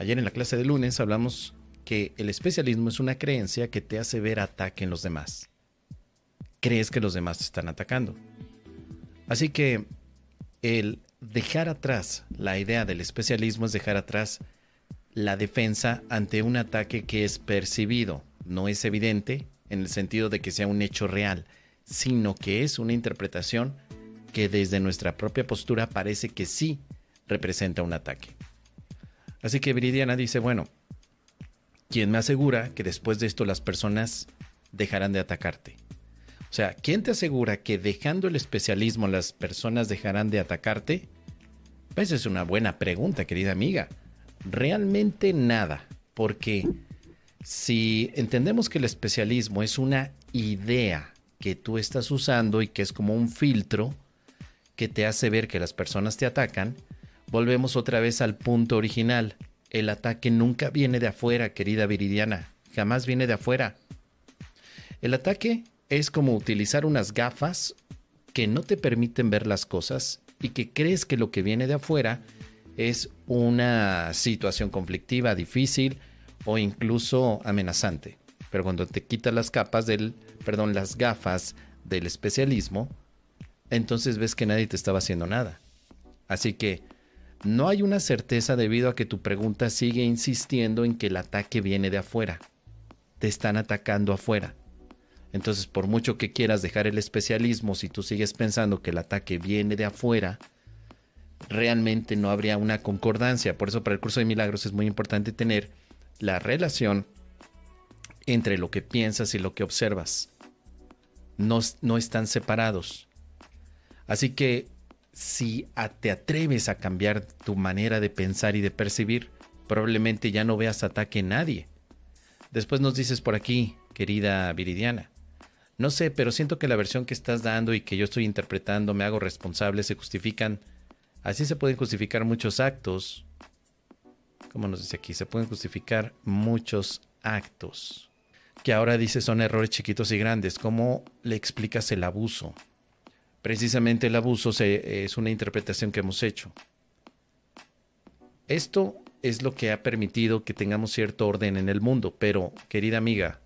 Ayer en la clase de lunes hablamos que el especialismo es una creencia que te hace ver ataque en los demás. Crees que los demás te están atacando. Así que el dejar atrás la idea del especialismo es dejar atrás la defensa ante un ataque que es percibido, no es evidente en el sentido de que sea un hecho real, sino que es una interpretación que desde nuestra propia postura parece que sí representa un ataque. Así que Viridiana dice, bueno, ¿quién me asegura que después de esto las personas dejarán de atacarte? O sea, ¿quién te asegura que dejando el especialismo las personas dejarán de atacarte? Pues es una buena pregunta, querida amiga. Realmente nada, porque si entendemos que el especialismo es una idea que tú estás usando y que es como un filtro que te hace ver que las personas te atacan, volvemos otra vez al punto original. El ataque nunca viene de afuera, querida Viridiana, jamás viene de afuera. El ataque es como utilizar unas gafas que no te permiten ver las cosas y que crees que lo que viene de afuera es una situación conflictiva, difícil o incluso amenazante. Pero cuando te quitas las capas del, perdón, las gafas del especialismo, entonces ves que nadie te estaba haciendo nada. Así que no hay una certeza debido a que tu pregunta sigue insistiendo en que el ataque viene de afuera. Te están atacando afuera. Entonces, por mucho que quieras dejar el especialismo, si tú sigues pensando que el ataque viene de afuera, realmente no habría una concordancia. Por eso para el curso de milagros es muy importante tener la relación entre lo que piensas y lo que observas. No, no están separados. Así que si te atreves a cambiar tu manera de pensar y de percibir, probablemente ya no veas ataque en nadie. Después nos dices por aquí, querida Viridiana, no sé, pero siento que la versión que estás dando y que yo estoy interpretando me hago responsable, se justifican. Así se pueden justificar muchos actos. ¿Cómo nos dice aquí? Se pueden justificar muchos actos. Que ahora dice son errores chiquitos y grandes. ¿Cómo le explicas el abuso? Precisamente el abuso es una interpretación que hemos hecho. Esto es lo que ha permitido que tengamos cierto orden en el mundo, pero, querida amiga,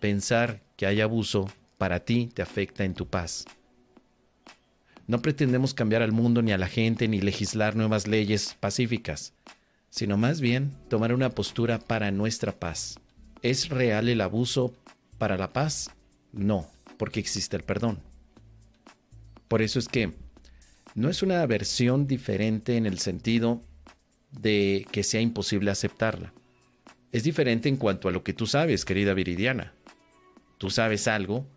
pensar que hay abuso para ti te afecta en tu paz. No pretendemos cambiar al mundo ni a la gente ni legislar nuevas leyes pacíficas, sino más bien tomar una postura para nuestra paz. ¿Es real el abuso para la paz? No, porque existe el perdón. Por eso es que no es una versión diferente en el sentido de que sea imposible aceptarla. Es diferente en cuanto a lo que tú sabes, querida Viridiana. Tú sabes algo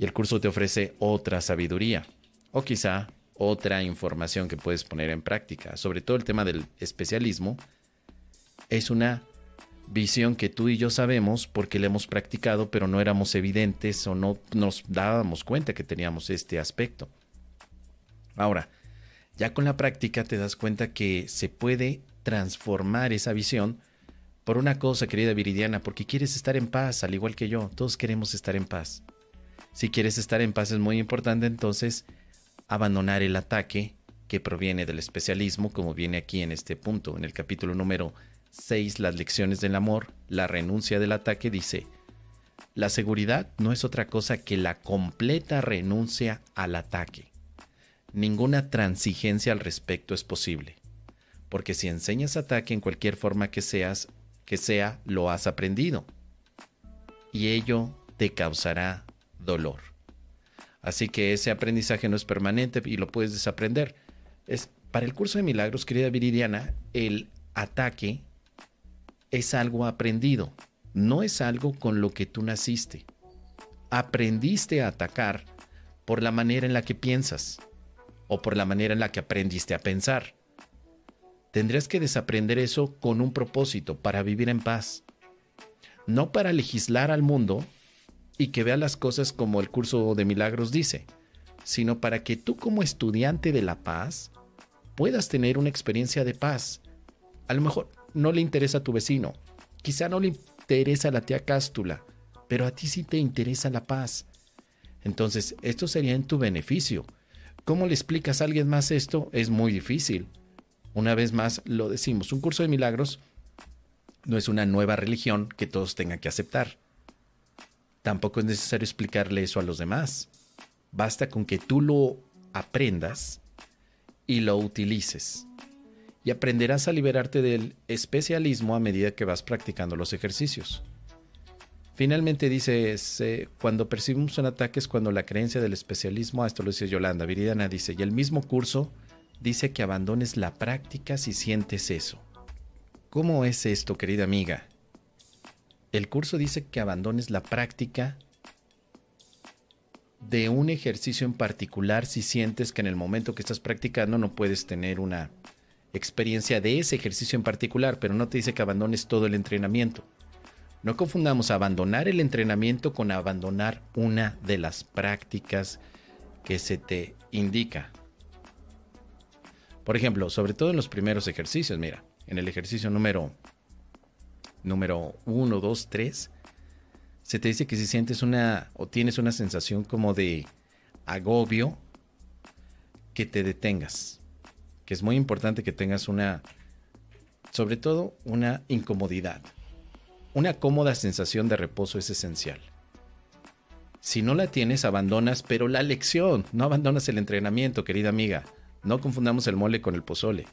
y el curso te ofrece otra sabiduría o quizá otra información que puedes poner en práctica. Sobre todo el tema del especialismo es una visión que tú y yo sabemos porque la hemos practicado, pero no éramos evidentes o no nos dábamos cuenta que teníamos este aspecto. Ahora, ya con la práctica te das cuenta que se puede transformar esa visión por una cosa, querida Viridiana, porque quieres estar en paz, al igual que yo. Todos queremos estar en paz. Si quieres estar en paz es muy importante entonces abandonar el ataque que proviene del especialismo, como viene aquí en este punto, en el capítulo número 6, las lecciones del amor, la renuncia del ataque, dice, la seguridad no es otra cosa que la completa renuncia al ataque. Ninguna transigencia al respecto es posible, porque si enseñas ataque en cualquier forma que seas, que sea, lo has aprendido, y ello te causará dolor. Así que ese aprendizaje no es permanente y lo puedes desaprender. Es, para el curso de milagros, querida Viridiana, el ataque es algo aprendido, no es algo con lo que tú naciste. Aprendiste a atacar por la manera en la que piensas o por la manera en la que aprendiste a pensar. Tendrías que desaprender eso con un propósito para vivir en paz, no para legislar al mundo y que vea las cosas como el curso de milagros dice, sino para que tú como estudiante de la paz puedas tener una experiencia de paz. A lo mejor no le interesa a tu vecino, quizá no le interesa a la tía Cástula, pero a ti sí te interesa la paz. Entonces, esto sería en tu beneficio. ¿Cómo le explicas a alguien más esto? Es muy difícil. Una vez más lo decimos, un curso de milagros No es una nueva religión que todos tengan que aceptar. Tampoco es necesario explicarle eso a los demás. Basta con que tú lo aprendas y lo utilices. Y aprenderás a liberarte del especialismo a medida que vas practicando los ejercicios. Finalmente dice, cuando percibimos un ataque es cuando la creencia del especialismo, esto lo dice Yolanda, Viridiana dice, y el mismo curso dice que abandones la práctica si sientes eso. ¿Cómo es esto, querida amiga? El curso dice que abandones la práctica de un ejercicio en particular si sientes que en el momento que estás practicando no puedes tener una experiencia de ese ejercicio en particular, pero no te dice que abandones todo el entrenamiento. No confundamos abandonar el entrenamiento con abandonar una de las prácticas que se te indica. Por ejemplo, sobre todo en los primeros ejercicios, mira, en el ejercicio número número 1, 2, 3, se te dice que si sientes una o tienes una sensación como de agobio, que te detengas. Es muy importante que tengas una, sobre todo, una incomodidad. Una cómoda sensación de reposo es esencial. Si no la tienes, abandonas, pero la lección, no abandonas el entrenamiento, querida amiga. No confundamos el mole con el pozole.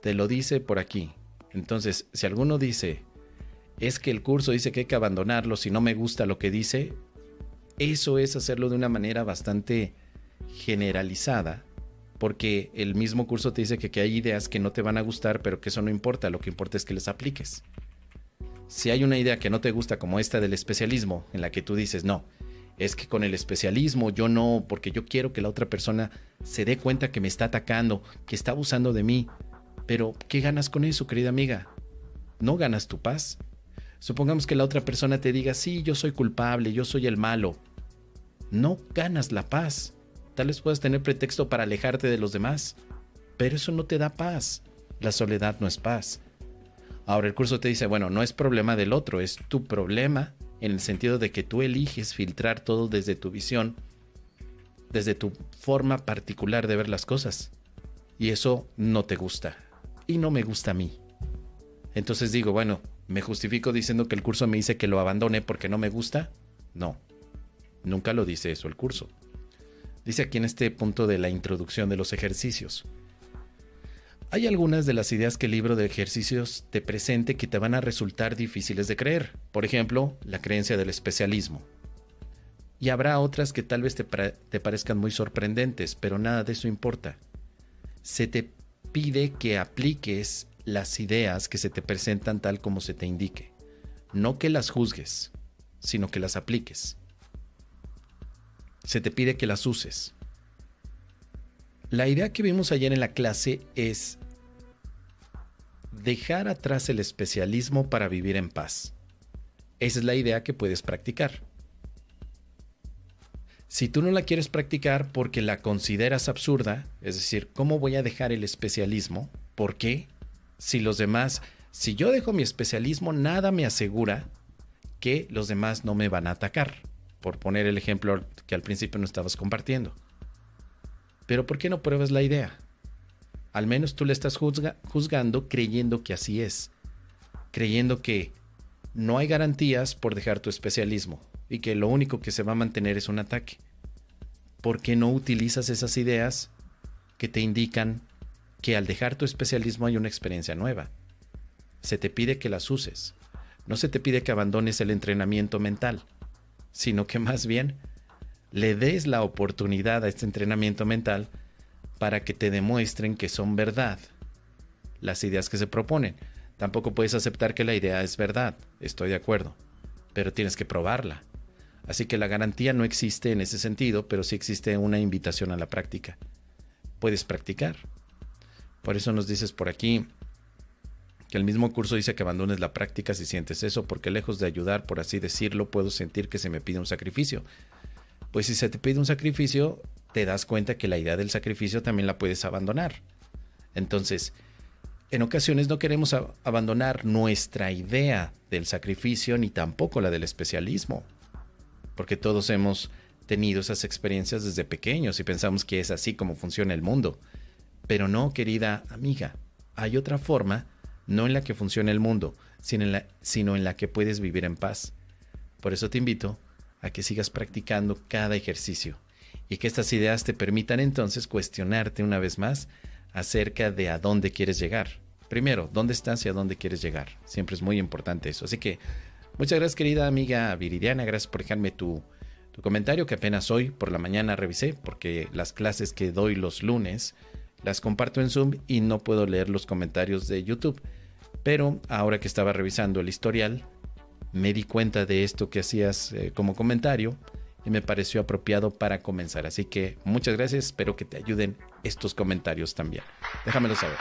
Te lo dice por aquí. Entonces, si alguno dice, es que el curso dice que hay que abandonarlo si no me gusta lo que dice, eso es hacerlo de una manera bastante generalizada, porque el mismo curso te dice que, hay ideas que no te van a gustar, pero que eso no importa, lo que importa es que les apliques. Si hay una idea que no te gusta como esta del especialismo, en la que tú dices, no, es que con el especialismo yo no, porque yo quiero que la otra persona se dé cuenta que me está atacando, que está abusando de mí. Pero, ¿qué ganas con eso, querida amiga? No ganas tu paz. Supongamos que la otra persona te diga, sí, yo soy culpable, yo soy el malo. No ganas la paz. Tal vez puedas tener pretexto para alejarte de los demás, pero eso no te da paz. La soledad no es paz. Ahora el curso te dice, bueno, no es problema del otro, es tu problema en el sentido de que tú eliges filtrar todo desde tu visión, desde tu forma particular de ver las cosas. Y eso no te gusta. Y no me gusta a mí. Entonces digo, bueno, ¿me justifico diciendo que el curso me dice que lo abandone porque no me gusta? No. Nunca lo dice eso el curso. Dice aquí en este punto de la introducción de los ejercicios. Hay algunas de las ideas que el libro de ejercicios te presente que te van a resultar difíciles de creer. Por ejemplo, la creencia del especialismo. Y habrá otras que tal vez te, te parezcan muy sorprendentes, pero nada de eso importa. Se te pide que apliques las ideas que se te presentan tal como se te indique. No que las juzgues, sino que las apliques. Se te pide que las uses. La idea que vimos ayer en la clase es dejar atrás el especialismo para vivir en paz. Esa es la idea que puedes practicar. Si tú no la quieres practicar porque la consideras absurda, es decir, ¿cómo voy a dejar el especialismo? ¿Por qué? Si los demás, si yo dejo mi especialismo, nada me asegura que los demás no me van a atacar, por poner el ejemplo que al principio no estabas compartiendo. Pero ¿por qué no pruebas la idea? Al menos tú le estás juzgando creyendo que así es, creyendo que no hay garantías por dejar tu especialismo y que lo único que se va a mantener es un ataque. ¿Por qué no utilizas esas ideas que te indican que al dejar tu especialismo hay una experiencia nueva? Se te pide que las uses. No se te pide que abandones el entrenamiento mental, sino que más bien le des la oportunidad a este entrenamiento mental para que te demuestren que son verdad las ideas que se proponen. Tampoco puedes aceptar que la idea es verdad, estoy de acuerdo, pero tienes que probarla. Así que la garantía no existe en ese sentido, pero sí existe una invitación a la práctica. Puedes practicar. Por eso nos dices por aquí que el mismo curso dice que abandones la práctica si sientes eso, porque lejos de ayudar, por así decirlo, puedo sentir que se me pide un sacrificio pues si se te pide un sacrificio, te das cuenta que la idea del sacrificio también la puedes abandonar. Entonces, en ocasiones no queremos abandonar nuestra idea del sacrificio ni tampoco la del especialismo, porque todos hemos tenido esas experiencias desde pequeños y pensamos que es así como funciona el mundo. Pero no, querida amiga, hay otra forma no en la que funciona el mundo, sino en la, sino en la que puedes vivir en paz. Por eso te invito a que sigas practicando cada ejercicio y que estas ideas te permitan entonces cuestionarte una vez más acerca de a dónde quieres llegar. Primero, ¿dónde estás y a dónde quieres llegar? Siempre es muy importante eso. Así que muchas gracias querida amiga Viridiana, gracias por dejarme tu, tu comentario que apenas hoy por la mañana revisé porque las clases que doy los lunes las comparto en Zoom y no puedo leer los comentarios de YouTube. Pero ahora que estaba revisando el historial, me di cuenta de esto que hacías eh, como comentario y me pareció apropiado para comenzar. Así que muchas gracias, espero que te ayuden estos comentarios también. Déjamelo saber.